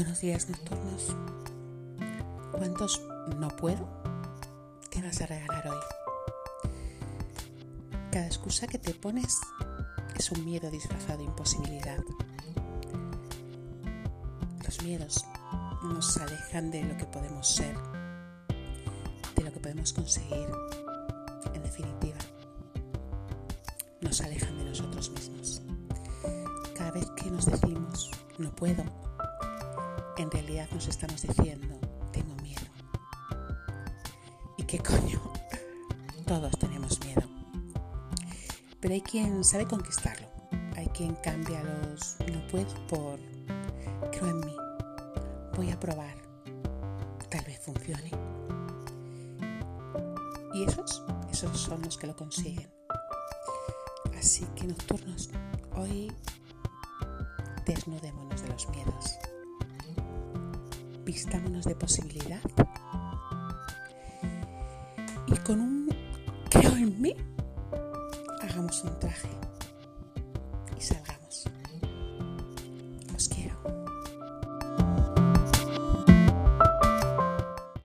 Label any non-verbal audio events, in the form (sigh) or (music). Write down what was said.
Buenos días nocturnos. ¿Cuántos no puedo te vas a regalar hoy? Cada excusa que te pones es un miedo disfrazado de imposibilidad. Los miedos nos alejan de lo que podemos ser, de lo que podemos conseguir, en definitiva. Nos alejan de nosotros mismos. Cada vez que nos decimos, no puedo, en realidad nos estamos diciendo, tengo miedo. ¿Y qué coño? (laughs) Todos tenemos miedo. Pero hay quien sabe conquistarlo. Hay quien cambia los no puedo por creo en mí. Voy a probar. Tal vez funcione. Y esos, esos son los que lo consiguen. Así que nocturnos, hoy desnudémonos de los miedos Vistámonos de posibilidad. Y con un creo en mí, hagamos un traje y salgamos. Los quiero.